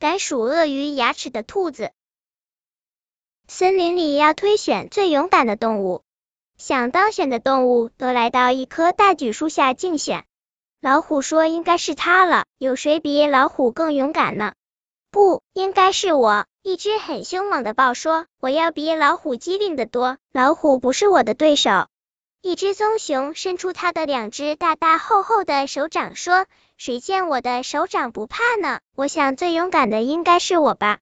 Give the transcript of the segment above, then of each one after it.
敢数鳄鱼牙齿的兔子。森林里要推选最勇敢的动物，想当选的动物都来到一棵大榉树下竞选。老虎说：“应该是它了，有谁比老虎更勇敢呢？”不应该是我。一只很凶猛的豹说：“我要比老虎机灵的多，老虎不是我的对手。”一只棕熊伸出它的两只大大厚厚的手掌说：“谁见我的手掌不怕呢？我想最勇敢的应该是我吧。”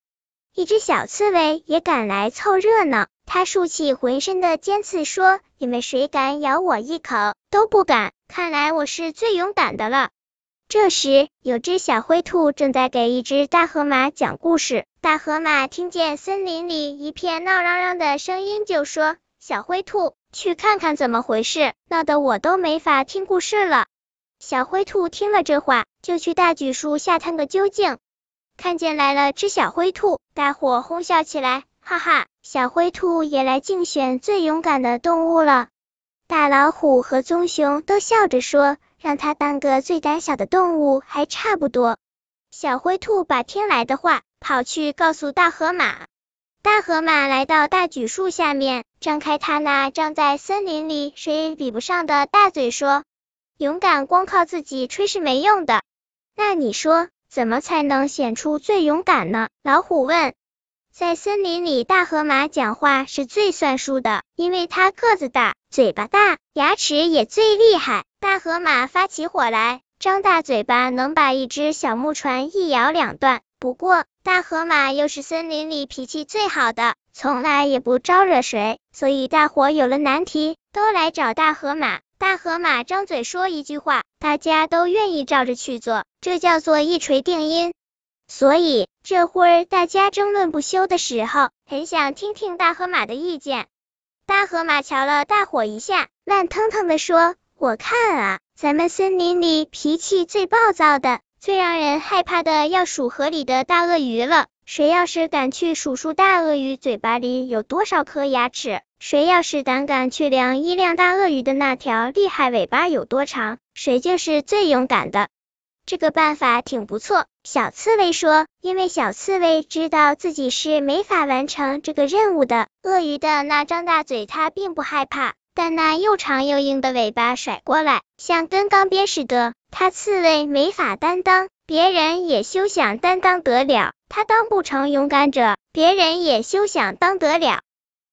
一只小刺猬也赶来凑热闹，它竖起浑身的尖刺说：“你们谁敢咬我一口？都不敢！看来我是最勇敢的了。”这时，有只小灰兔正在给一只大河马讲故事。大河马听见森林里一片闹嚷嚷的声音，就说：“小灰兔，去看看怎么回事，闹得我都没法听故事了。”小灰兔听了这话，就去大榉树下探个究竟。看见来了只小灰兔，大伙哄笑起来，哈哈，小灰兔也来竞选最勇敢的动物了。大老虎和棕熊都笑着说，让它当个最胆小的动物还差不多。小灰兔把听来的话跑去告诉大河马，大河马来到大榉树下面，张开它那张在森林里谁也比不上的大嘴，说：“勇敢光靠自己吹是没用的，那你说？”怎么才能显出最勇敢呢？老虎问。在森林里，大河马讲话是最算数的，因为它个子大，嘴巴大，牙齿也最厉害。大河马发起火来，张大嘴巴能把一只小木船一咬两断。不过，大河马又是森林里脾气最好的，从来也不招惹谁，所以大伙有了难题，都来找大河马。大河马张嘴说一句话，大家都愿意照着去做，这叫做一锤定音。所以这会儿大家争论不休的时候，很想听听大河马的意见。大河马瞧了大伙一下，烂腾腾的说：“我看啊，咱们森林里脾气最暴躁的、最让人害怕的，要数河里的大鳄鱼了。谁要是敢去数数大鳄鱼嘴巴里有多少颗牙齿？”谁要是胆敢去量一量大鳄鱼的那条厉害尾巴有多长，谁就是最勇敢的。这个办法挺不错，小刺猬说，因为小刺猬知道自己是没法完成这个任务的。鳄鱼的那张大嘴它并不害怕，但那又长又硬的尾巴甩过来，像根钢鞭似的，他刺猬没法担当，别人也休想担当得了。他当不成勇敢者，别人也休想当得了。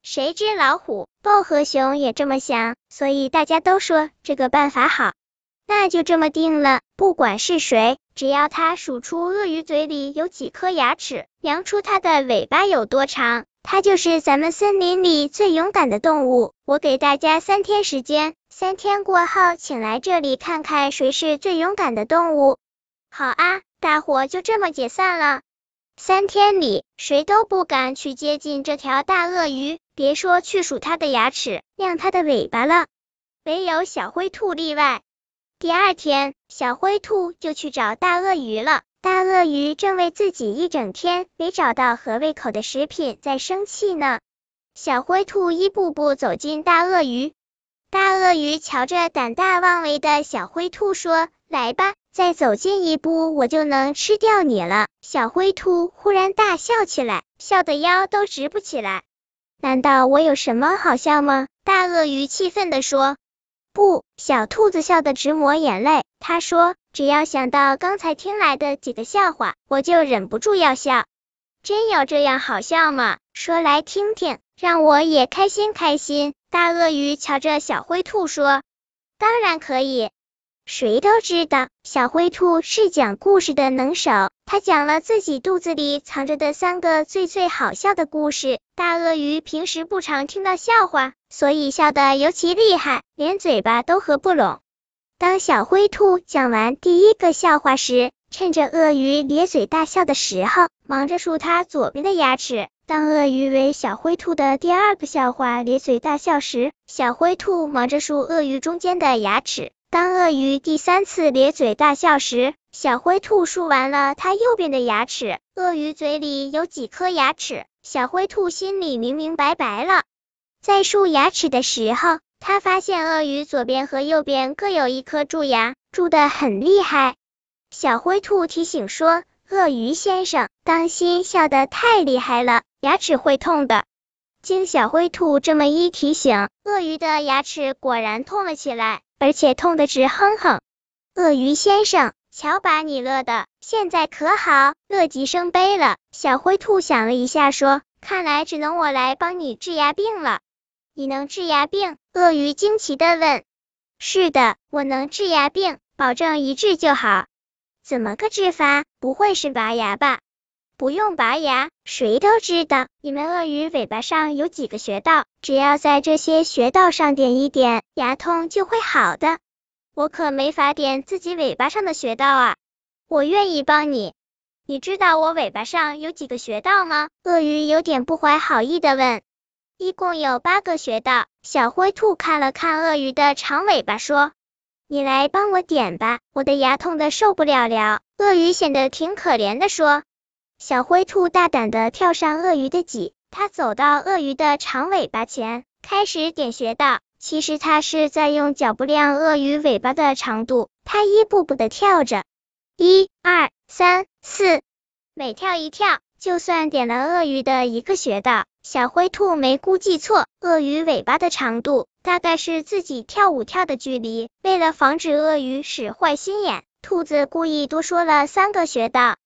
谁知老虎、豹和熊也这么想，所以大家都说这个办法好，那就这么定了。不管是谁，只要他数出鳄鱼嘴里有几颗牙齿，量出它的尾巴有多长，它就是咱们森林里最勇敢的动物。我给大家三天时间，三天过后，请来这里看看谁是最勇敢的动物。好啊，大伙就这么解散了。三天里，谁都不敢去接近这条大鳄鱼。别说去数它的牙齿、量它的尾巴了，唯有小灰兔例外。第二天，小灰兔就去找大鳄鱼了。大鳄鱼正为自己一整天没找到合胃口的食品在生气呢。小灰兔一步步走进大鳄鱼，大鳄鱼瞧着胆大妄为的小灰兔说：“来吧，再走近一步，我就能吃掉你了。”小灰兔忽然大笑起来，笑得腰都直不起来。难道我有什么好笑吗？大鳄鱼气愤地说。不，小兔子笑得直抹眼泪。他说：“只要想到刚才听来的几个笑话，我就忍不住要笑。真有这样好笑吗？说来听听，让我也开心开心。”大鳄鱼瞧着小灰兔说：“当然可以。”谁都知道，小灰兔是讲故事的能手。他讲了自己肚子里藏着的三个最最好笑的故事。大鳄鱼平时不常听到笑话，所以笑得尤其厉害，连嘴巴都合不拢。当小灰兔讲完第一个笑话时，趁着鳄鱼咧嘴大笑的时候，忙着数它左边的牙齿。当鳄鱼为小灰兔的第二个笑话咧嘴大笑时，小灰兔忙着数鳄鱼中间的牙齿。当鳄鱼第三次咧嘴大笑时，小灰兔数完了它右边的牙齿。鳄鱼嘴里有几颗牙齿，小灰兔心里明明白白了。在数牙齿的时候，他发现鳄鱼左边和右边各有一颗蛀牙，蛀得很厉害。小灰兔提醒说：“鳄鱼先生，当心笑得太厉害了，牙齿会痛的。经小灰兔这么一提醒，鳄鱼的牙齿果然痛了起来，而且痛得直哼哼。鳄鱼先生，瞧把你乐的，现在可好，乐极生悲了。小灰兔想了一下，说：“看来只能我来帮你治牙病了。”你能治牙病？鳄鱼惊奇的问。是的，我能治牙病，保证一治就好。怎么个治法？不会是拔牙吧？不用拔牙，谁都知道，你们鳄鱼尾巴上有几个穴道，只要在这些穴道上点一点，牙痛就会好的。我可没法点自己尾巴上的穴道啊。我愿意帮你。你知道我尾巴上有几个穴道吗？鳄鱼有点不怀好意的问。一共有八个穴道。小灰兔看了看鳄鱼的长尾巴，说：“你来帮我点吧，我的牙痛的受不了了。”鳄鱼显得挺可怜的，说。小灰兔大胆的跳上鳄鱼的脊，它走到鳄鱼的长尾巴前，开始点穴道。其实它是在用脚步量鳄鱼尾巴的长度。它一步步的跳着，一、二、三、四，每跳一跳，就算点了鳄鱼的一个穴道。小灰兔没估计错，鳄鱼尾巴的长度大概是自己跳舞跳的距离。为了防止鳄鱼使坏心眼，兔子故意多说了三个穴道。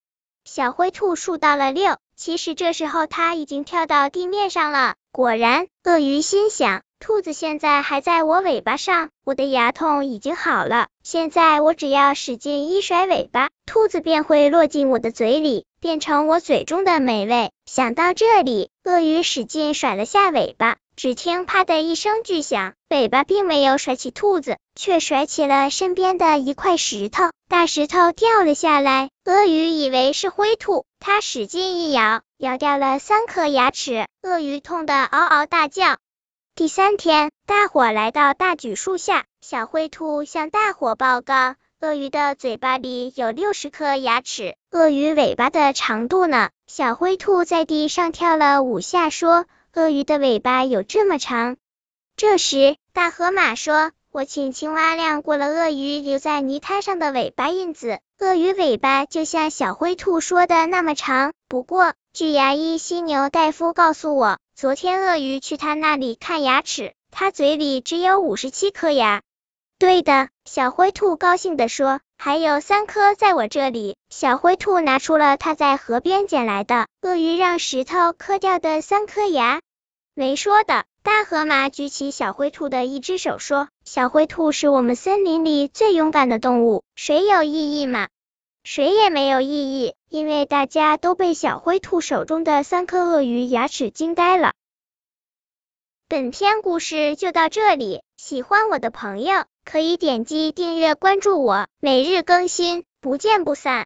小灰兔数到了六，其实这时候它已经跳到地面上了。果然，鳄鱼心想，兔子现在还在我尾巴上，我的牙痛已经好了。现在我只要使劲一甩尾巴，兔子便会落进我的嘴里，变成我嘴中的美味。想到这里，鳄鱼使劲甩了下尾巴。只听啪的一声巨响，尾巴并没有甩起兔子，却甩起了身边的一块石头。大石头掉了下来，鳄鱼以为是灰兔，它使劲一咬，咬掉了三颗牙齿。鳄鱼痛得嗷嗷大叫。第三天，大伙来到大榉树下，小灰兔向大伙报告：鳄鱼的嘴巴里有六十颗牙齿，鳄鱼尾巴的长度呢？小灰兔在地上跳了五下，说。鳄鱼的尾巴有这么长。这时，大河马说：“我请青蛙亮过了鳄鱼留在泥滩上的尾巴印子，鳄鱼尾巴就像小灰兔说的那么长。不过，据牙医犀牛大夫告诉我，昨天鳄鱼去他那里看牙齿，他嘴里只有五十七颗牙。”对的，小灰兔高兴地说：“还有三颗在我这里。”小灰兔拿出了他在河边捡来的鳄鱼让石头磕掉的三颗牙。没说的，大河马举起小灰兔的一只手说：“小灰兔是我们森林里最勇敢的动物，谁有异议吗？”谁也没有异议，因为大家都被小灰兔手中的三颗鳄鱼牙齿惊呆了。本篇故事就到这里，喜欢我的朋友可以点击订阅关注我，每日更新，不见不散。